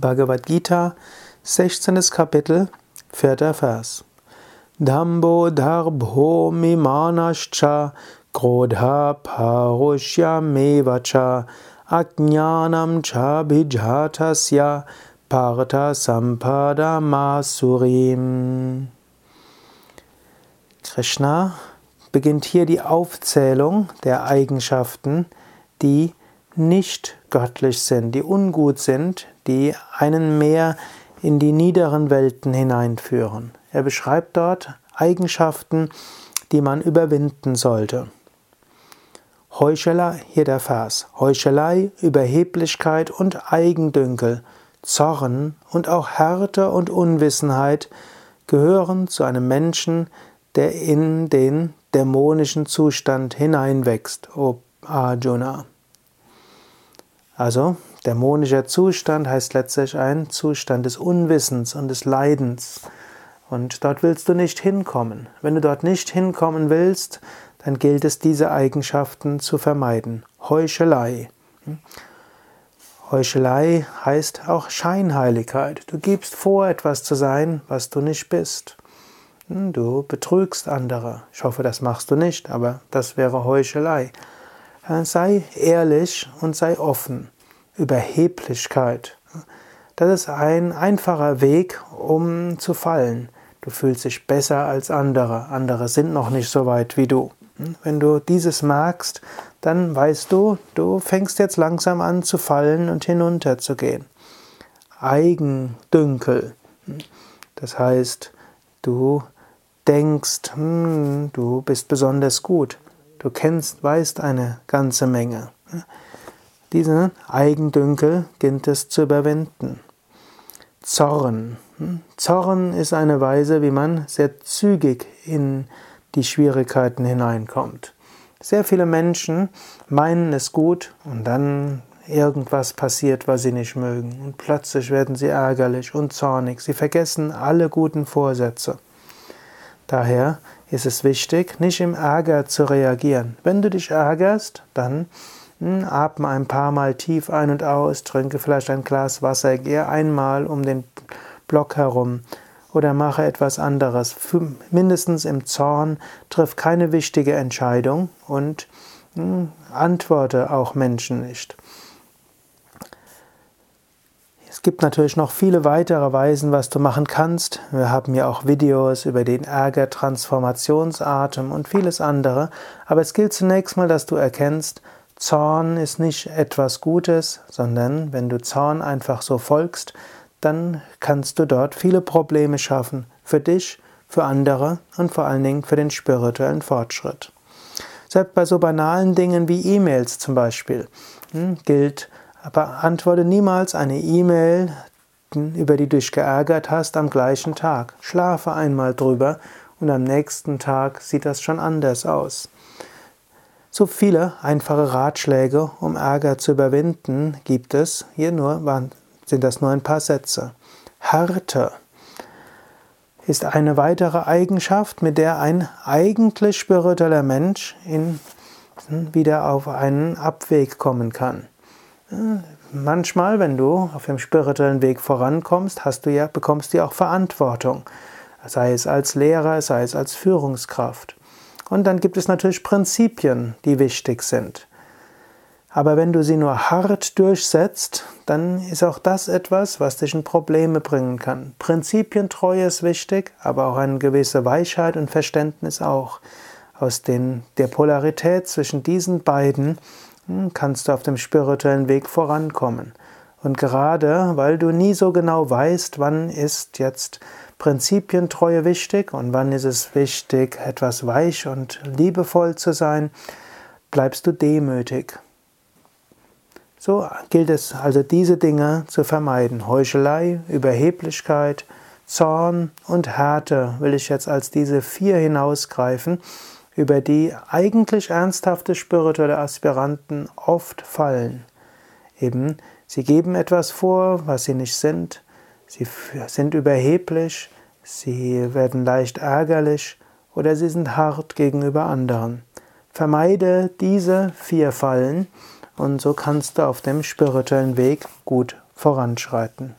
Bhagavad Gita, 16. Kapitel, 4. Vers. Dhambo darbho mimanascha krodha parushya mevacha ajnanam cha bhijatasya partha sampada masurim. Krishna beginnt hier die Aufzählung der Eigenschaften, die nicht göttlich sind, die ungut sind, die einen mehr in die niederen Welten hineinführen. Er beschreibt dort Eigenschaften, die man überwinden sollte. Heuchelei, hier der Vers, Heuchelei, Überheblichkeit und Eigendünkel, Zorn und auch Härte und Unwissenheit gehören zu einem Menschen, der in den dämonischen Zustand hineinwächst, o Arjuna. Also, dämonischer Zustand heißt letztlich ein Zustand des Unwissens und des Leidens. Und dort willst du nicht hinkommen. Wenn du dort nicht hinkommen willst, dann gilt es, diese Eigenschaften zu vermeiden. Heuchelei. Heuchelei heißt auch Scheinheiligkeit. Du gibst vor, etwas zu sein, was du nicht bist. Du betrügst andere. Ich hoffe, das machst du nicht, aber das wäre Heuchelei. Sei ehrlich und sei offen. Überheblichkeit. Das ist ein einfacher Weg, um zu fallen. Du fühlst dich besser als andere. Andere sind noch nicht so weit wie du. Wenn du dieses magst, dann weißt du, du fängst jetzt langsam an zu fallen und hinunterzugehen. Eigendünkel. Das heißt, du denkst, hm, du bist besonders gut. Du kennst, weißt eine ganze Menge. Diese Eigendünkel gilt es zu überwinden. Zorn. Zorn ist eine Weise, wie man sehr zügig in die Schwierigkeiten hineinkommt. Sehr viele Menschen meinen es gut und dann irgendwas passiert, was sie nicht mögen. Und plötzlich werden sie ärgerlich und zornig. Sie vergessen alle guten Vorsätze. Daher ist es wichtig, nicht im Ärger zu reagieren. Wenn du dich ärgerst, dann hm, atme ein paar Mal tief ein und aus, trinke vielleicht ein Glas Wasser, gehe einmal um den Block herum oder mache etwas anderes. Mindestens im Zorn triff keine wichtige Entscheidung und hm, antworte auch Menschen nicht. Es gibt natürlich noch viele weitere Weisen, was du machen kannst. Wir haben ja auch Videos über den Ärger, Transformationsatem und vieles andere. Aber es gilt zunächst mal, dass du erkennst, Zorn ist nicht etwas Gutes, sondern wenn du Zorn einfach so folgst, dann kannst du dort viele Probleme schaffen. Für dich, für andere und vor allen Dingen für den spirituellen Fortschritt. Selbst bei so banalen Dingen wie E-Mails zum Beispiel hm, gilt, Beantworte niemals eine E-Mail, über die du dich geärgert hast, am gleichen Tag. Schlafe einmal drüber und am nächsten Tag sieht das schon anders aus. So viele einfache Ratschläge, um Ärger zu überwinden, gibt es. Hier nur sind das nur ein paar Sätze. Härte ist eine weitere Eigenschaft, mit der ein eigentlich spiritueller Mensch in, wieder auf einen Abweg kommen kann. Manchmal, wenn du auf dem spirituellen Weg vorankommst, hast du ja, bekommst du ja auch Verantwortung. Sei es als Lehrer, sei es als Führungskraft. Und dann gibt es natürlich Prinzipien, die wichtig sind. Aber wenn du sie nur hart durchsetzt, dann ist auch das etwas, was dich in Probleme bringen kann. Prinzipientreue ist wichtig, aber auch eine gewisse Weichheit und Verständnis auch. Aus den, der Polarität zwischen diesen beiden kannst du auf dem spirituellen Weg vorankommen. Und gerade weil du nie so genau weißt, wann ist jetzt Prinzipientreue wichtig und wann ist es wichtig, etwas weich und liebevoll zu sein, bleibst du demütig. So gilt es also diese Dinge zu vermeiden. Heuchelei, Überheblichkeit, Zorn und Härte will ich jetzt als diese vier hinausgreifen, über die eigentlich ernsthafte spirituelle Aspiranten oft fallen. Eben, sie geben etwas vor, was sie nicht sind, sie sind überheblich, sie werden leicht ärgerlich oder sie sind hart gegenüber anderen. Vermeide diese vier Fallen und so kannst du auf dem spirituellen Weg gut voranschreiten.